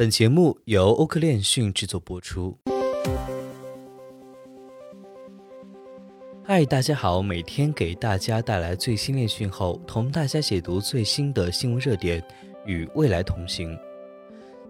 本节目由欧科链讯制作播出。嗨，大家好，每天给大家带来最新链讯后，同大家解读最新的新闻热点，与未来同行。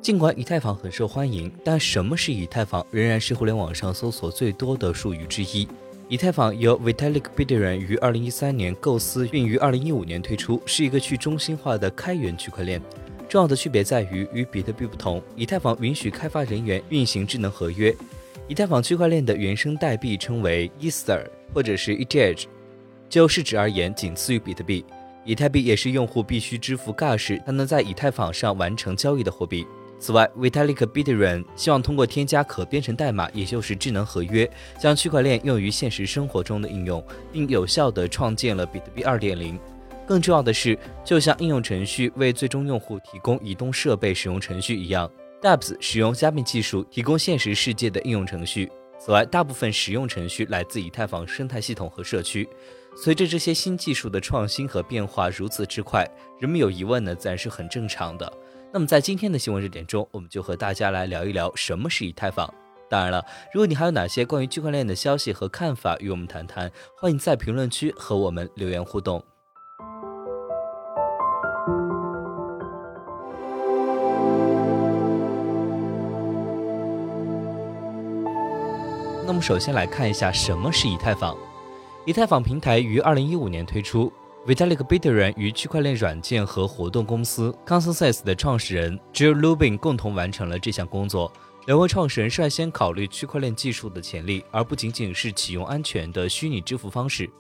尽管以太坊很受欢迎，但什么是以太坊仍然是互联网上搜索最多的术语之一。以太坊由 Vitalik Buterin 于2013年构思，并于2015年推出，是一个去中心化的开源区块链。重要的区别在于，与比特币不同，以太坊允许开发人员运行智能合约。以太坊区块链的原生代币称为 Ether 或者是 ETH，就市值而言，仅次于比特币。以太币也是用户必须支付 Gas 才能在以太坊上完成交易的货币。此外，Vitalik Buterin 希望通过添加可编程代码，也就是智能合约，将区块链用于现实生活中的应用，并有效地创建了比特币2.0。更重要的是，就像应用程序为最终用户提供移动设备使用程序一样，Dapps 使用加密技术提供现实世界的应用程序。此外，大部分实用程序来自以太坊生态系统和社区。随着这些新技术的创新和变化如此之快，人们有疑问呢，自然是很正常的。那么，在今天的新闻热点中，我们就和大家来聊一聊什么是以太坊。当然了，如果你还有哪些关于区块链的消息和看法与我们谈谈，欢迎在评论区和我们留言互动。那么，首先来看一下什么是以太坊。以太坊平台于二零一五年推出，Vitalik Buterin 与区块链软件和活动公司 Consensus 的创始人 Jill Lubin 共同完成了这项工作。两位创始人率先考虑区块链技术的潜力，而不仅仅是启用安全的虚拟支付方式。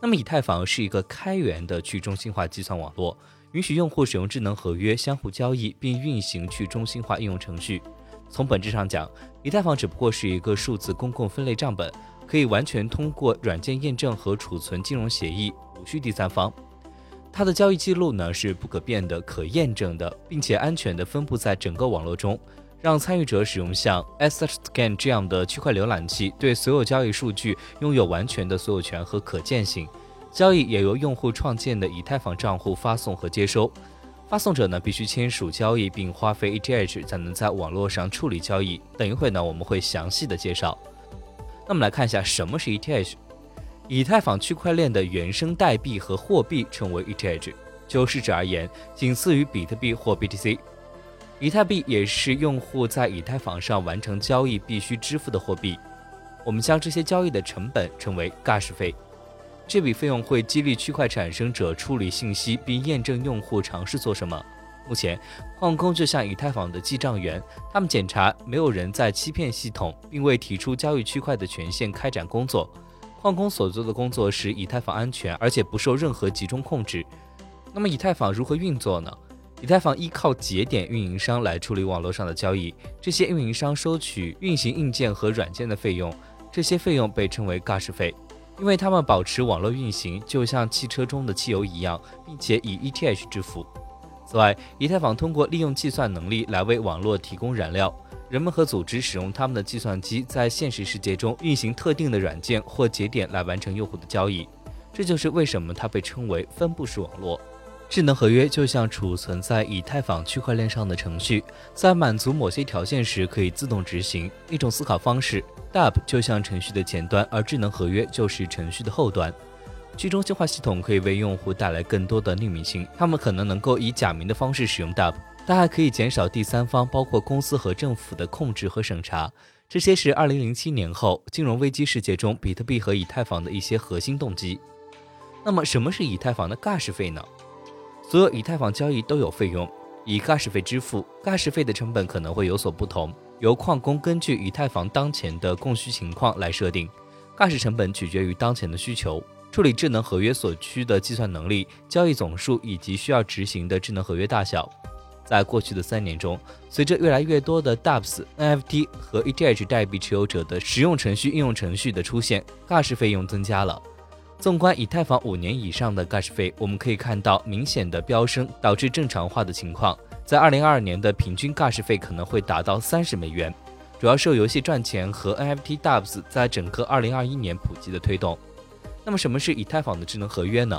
那么，以太坊是一个开源的去中心化计算网络，允许用户使用智能合约相互交易，并运行去中心化应用程序。从本质上讲，以太坊只不过是一个数字公共分类账本，可以完全通过软件验证和储存金融协议，无需第三方。它的交易记录呢是不可变的、可验证的，并且安全地分布在整个网络中，让参与者使用像 EtherScan 这样的区块浏览器，对所有交易数据拥有完全的所有权和可见性。交易也由用户创建的以太坊账户发送和接收。发送者呢必须签署交易，并花费 ETH 才能在网络上处理交易。等一会呢我们会详细的介绍。那么来看一下什么是 ETH。以太坊区块链的原生代币和货币称为 ETH，就市值而言，仅次于比特币或 BTC。以太币也是用户在以太坊上完成交易必须支付的货币。我们将这些交易的成本称为 Gas 费。这笔费用会激励区块产生者处理信息并验证用户尝试做什么。目前，矿工就像以太坊的记账员，他们检查没有人在欺骗系统，并为提出交易区块的权限开展工作。矿工所做的工作使以太坊安全，而且不受任何集中控制。那么，以太坊如何运作呢？以太坊依靠节点运营商来处理网络上的交易，这些运营商收取运行硬件和软件的费用，这些费用被称为 Gas 费。因为它们保持网络运行，就像汽车中的汽油一样，并且以 ETH 支付。此外，以太坊通过利用计算能力来为网络提供燃料。人们和组织使用他们的计算机在现实世界中运行特定的软件或节点来完成用户的交易。这就是为什么它被称为分布式网络。智能合约就像储存在以太坊区块链上的程序，在满足某些条件时可以自动执行。一种思考方式。Dap 就像程序的前端，而智能合约就是程序的后端。去中心化系统可以为用户带来更多的匿名性，他们可能能够以假名的方式使用 Dap，但还可以减少第三方，包括公司和政府的控制和审查。这些是2007年后金融危机世界中比特币和以太坊的一些核心动机。那么，什么是以太坊的 Gas 费呢？所有以太坊交易都有费用，以 Gas 费支付。Gas 费的成本可能会有所不同。由矿工根据以太坊当前的供需情况来设定，gas 成本取决于当前的需求、处理智能合约所需的计算能力、交易总数以及需要执行的智能合约大小。在过去的三年中，随着越来越多的 Dapps、NFT 和 ETH 代币持有者的使用程序应用程序的出现，gas 费用增加了。纵观以太坊五年以上的 gas 费，我们可以看到明显的飙升，导致正常化的情况。在二零二二年的平均 gas 费可能会达到三十美元，主要受游戏赚钱和 NFT Dapps 在整个二零二一年普及的推动。那么什么是以太坊的智能合约呢？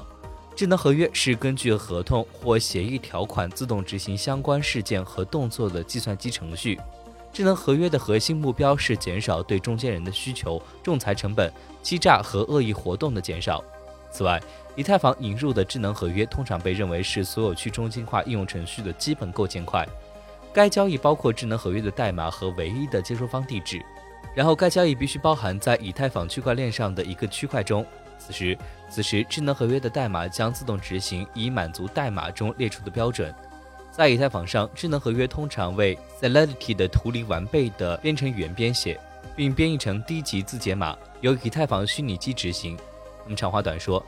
智能合约是根据合同或协议条款自动执行相关事件和动作的计算机程序。智能合约的核心目标是减少对中间人的需求、仲裁成本、欺诈和恶意活动的减少。此外，以太坊引入的智能合约通常被认为是所有去中心化应用程序的基本构建块。该交易包括智能合约的代码和唯一的接收方地址，然后该交易必须包含在以太坊区块链上的一个区块中。此时，此时智能合约的代码将自动执行，以满足代码中列出的标准。在以太坊上，智能合约通常为 Solidity 的图灵完备的编程语言编写，并编译成低级字节码，由以太坊虚拟机执行。那么长话短说，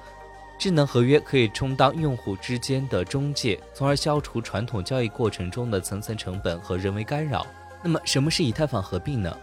智能合约可以充当用户之间的中介，从而消除传统交易过程中的层层成本和人为干扰。那么，什么是以太坊合并呢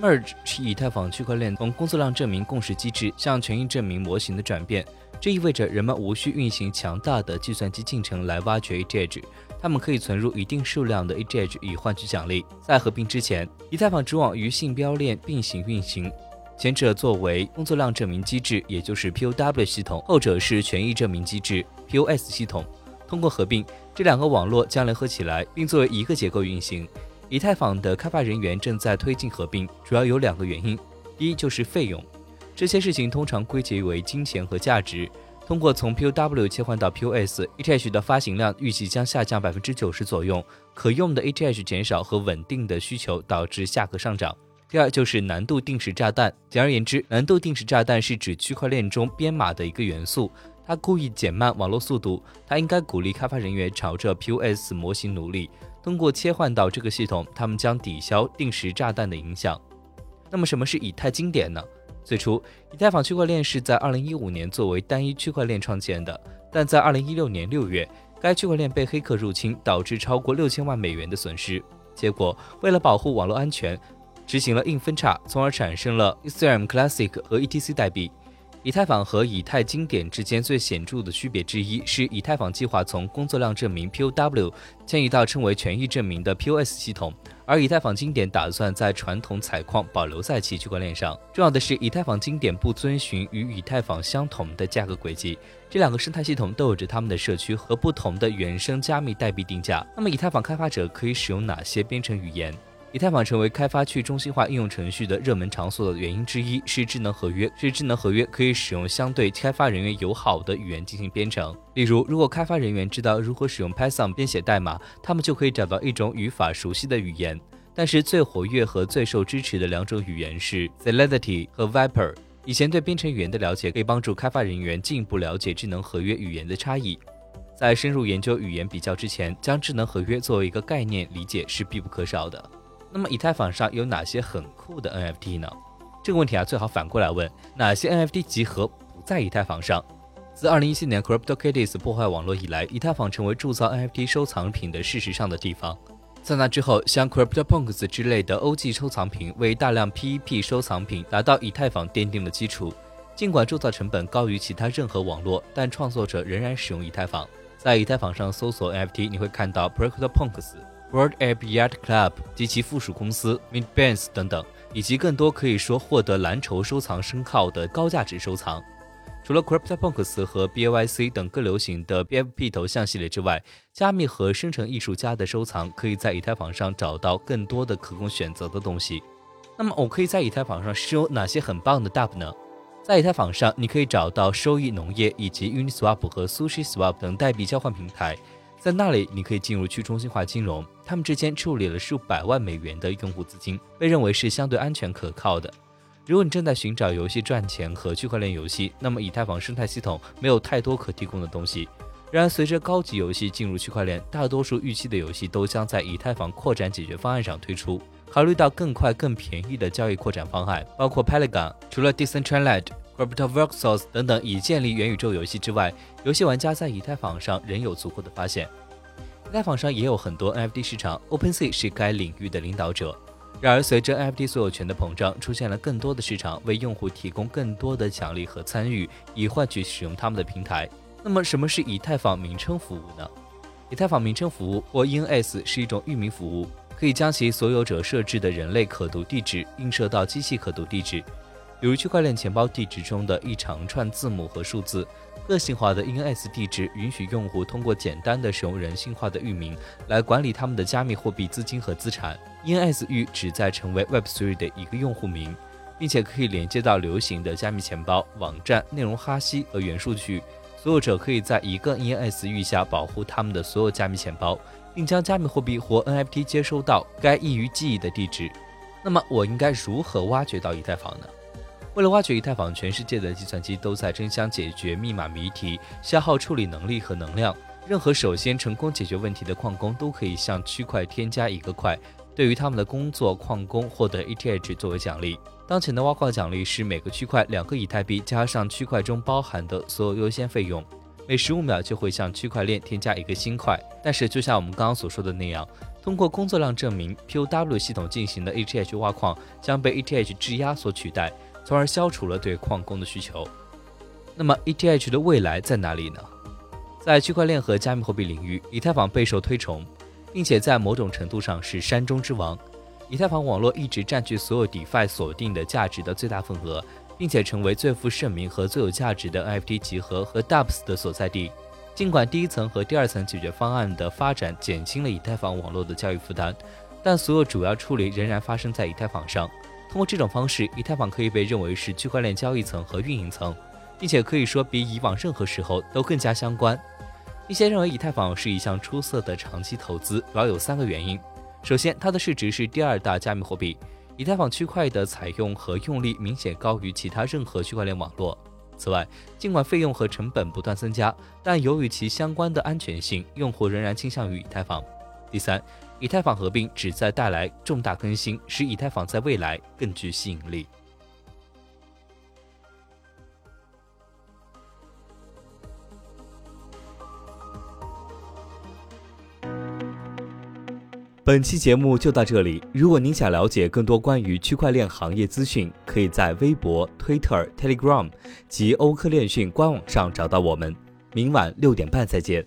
？Merge 是以太坊区块链从工作量证明共识机制向权益证明模型的转变。这意味着人们无需运行强大的计算机进程来挖掘 ETH，他们可以存入一定数量的 ETH 以换取奖励。在合并之前，以太坊主网与信标链并行运行。前者作为工作量证明机制，也就是 POW 系统；后者是权益证明机制 POS 系统。通过合并，这两个网络将联合起来，并作为一个结构运行。以太坊的开发人员正在推进合并，主要有两个原因：第一就是费用，这些事情通常归结为金钱和价值。通过从 POW 切换到 POS，ETH 的发行量预计将下降百分之九十左右，可用的 ETH 减少和稳定的需求导致价格上涨。第二就是难度定时炸弹。简而言之，难度定时炸弹是指区块链中编码的一个元素，它故意减慢网络速度。它应该鼓励开发人员朝着 POS 模型努力。通过切换到这个系统，他们将抵消定时炸弹的影响。那么，什么是以太经典呢？最初，以太坊区块链是在2015年作为单一区块链创建的，但在2016年6月，该区块链被黑客入侵，导致超过六千万美元的损失。结果，为了保护网络安全，执行了硬分叉，从而产生了 Ethereum Classic 和 ETC 代币。以太坊和以太经典之间最显著的区别之一是，以太坊计划从工作量证明 POW 迁移到称为权益证明的 POS 系统，而以太坊经典打算在传统采矿保留在其区块链上。重要的是，以太坊经典不遵循与以太坊相同的价格轨迹，这两个生态系统都有着他们的社区和不同的原生加密代币定价。那么，以太坊开发者可以使用哪些编程语言？以太坊成为开发去中心化应用程序的热门场所的原因之一是智能合约。是智能合约可以使用相对开发人员友好的语言进行编程。例如，如果开发人员知道如何使用 Python 编写代码，他们就可以找到一种语法熟悉的语言。但是，最活跃和最受支持的两种语言是 Solidity 和 Viper。以前对编程语言的了解可以帮助开发人员进一步了解智能合约语言的差异。在深入研究语言比较之前，将智能合约作为一个概念理解是必不可少的。那么以太坊上有哪些很酷的 NFT 呢？这个问题啊，最好反过来问：哪些 NFT 集合不在以太坊上？自2017年 CryptoKitties 破坏网络以来，以太坊成为铸造 NFT 收藏品的事实上的地方。在那之后，像 CryptoPunks 之类的 OG 收藏品为大量 PEP 收藏品达到以太坊奠定了基础。尽管铸造成本高于其他任何网络，但创作者仍然使用以太坊。在以太坊上搜索 NFT，你会看到 CryptoPunks。World App Yacht Club 及其附属公司 Mint b a n s 等等，以及更多可以说获得蓝筹收藏称号的高价值收藏。除了 CryptoPunks 和 BAYC 等更流行的 BFP 头像系列之外，加密和生成艺术家的收藏可以在以太坊上找到更多的可供选择的东西。那么，我可以在以太坊上收哪些很棒的 DApp 呢？在以太坊上，你可以找到收益农业以及 Uniswap 和 SushiSwap 等代币交换平台。在那里，你可以进入去中心化金融，他们之间处理了数百万美元的用户资金，被认为是相对安全可靠的。如果你正在寻找游戏赚钱和区块链游戏，那么以太坊生态系统没有太多可提供的东西。然而，随着高级游戏进入区块链，大多数预期的游戏都将在以太坊扩展解决方案上推出。考虑到更快、更便宜的交易扩展方案，包括 Polygon，除了 Decentraland。CryptoVoxels 等等已建立元宇宙游戏之外，游戏玩家在以太坊上仍有足够的发现。以太坊上也有很多 NFT 市场，OpenSea 是该领域的领导者。然而，随着 NFT 所有权的膨胀，出现了更多的市场为用户提供更多的奖励和参与，以换取使用他们的平台。那么，什么是以太坊名称服务呢？以太坊名称服务或 ENS 是一种域名服务，可以将其所有者设置的人类可读地址映射到机器可读地址。比如区块链钱包地址中的一长串字母和数字。个性化的 ENS 地址允许用户通过简单的使用人性化的域名来管理他们的加密货币资金和资产。ENS 域旨在成为 Web3 的一个用户名，并且可以连接到流行的加密钱包、网站、内容哈希和元数据。所有者可以在一个 ENS 域下保护他们的所有加密钱包，并将加密货币或 NFT 接收到该易于记忆的地址。那么，我应该如何挖掘到以太坊呢？为了挖掘以太坊，全世界的计算机都在争相解决密码谜题，消耗处理能力和能量。任何首先成功解决问题的矿工都可以向区块添加一个块，对于他们的工作，矿工获得 ETH 作为奖励。当前的挖矿奖励是每个区块两个以太币加上区块中包含的所有优先费用，每十五秒就会向区块链添加一个新块。但是，就像我们刚刚所说的那样，通过工作量证明 POW 系统进行的 ETH 挖矿将被 ETH 质押所取代。从而消除了对矿工的需求。那么，ETH 的未来在哪里呢？在区块链和加密货币领域，以太坊备受推崇，并且在某种程度上是山中之王。以太坊网络一直占据所有 DeFi 锁定的价值的最大份额，并且成为最负盛名和最有价值的 NFT 集合和 Dapps 的所在地。尽管第一层和第二层解决方案的发展减轻了以太坊网络的交易负担，但所有主要处理仍然发生在以太坊上。通过这种方式，以太坊可以被认为是区块链交易层和运营层，并且可以说比以往任何时候都更加相关。一些认为以太坊是一项出色的长期投资，主要有三个原因：首先，它的市值是第二大加密货币，以太坊区块的采用和用力明显高于其他任何区块链网络；此外，尽管费用和成本不断增加，但由于其相关的安全性，用户仍然倾向于以太坊。第三。以太坊合并旨在带来重大更新，使以太坊在未来更具吸引力。本期节目就到这里。如果您想了解更多关于区块链行业资讯，可以在微博、Twitter、Telegram 及欧科链讯官网上找到我们。明晚六点半再见。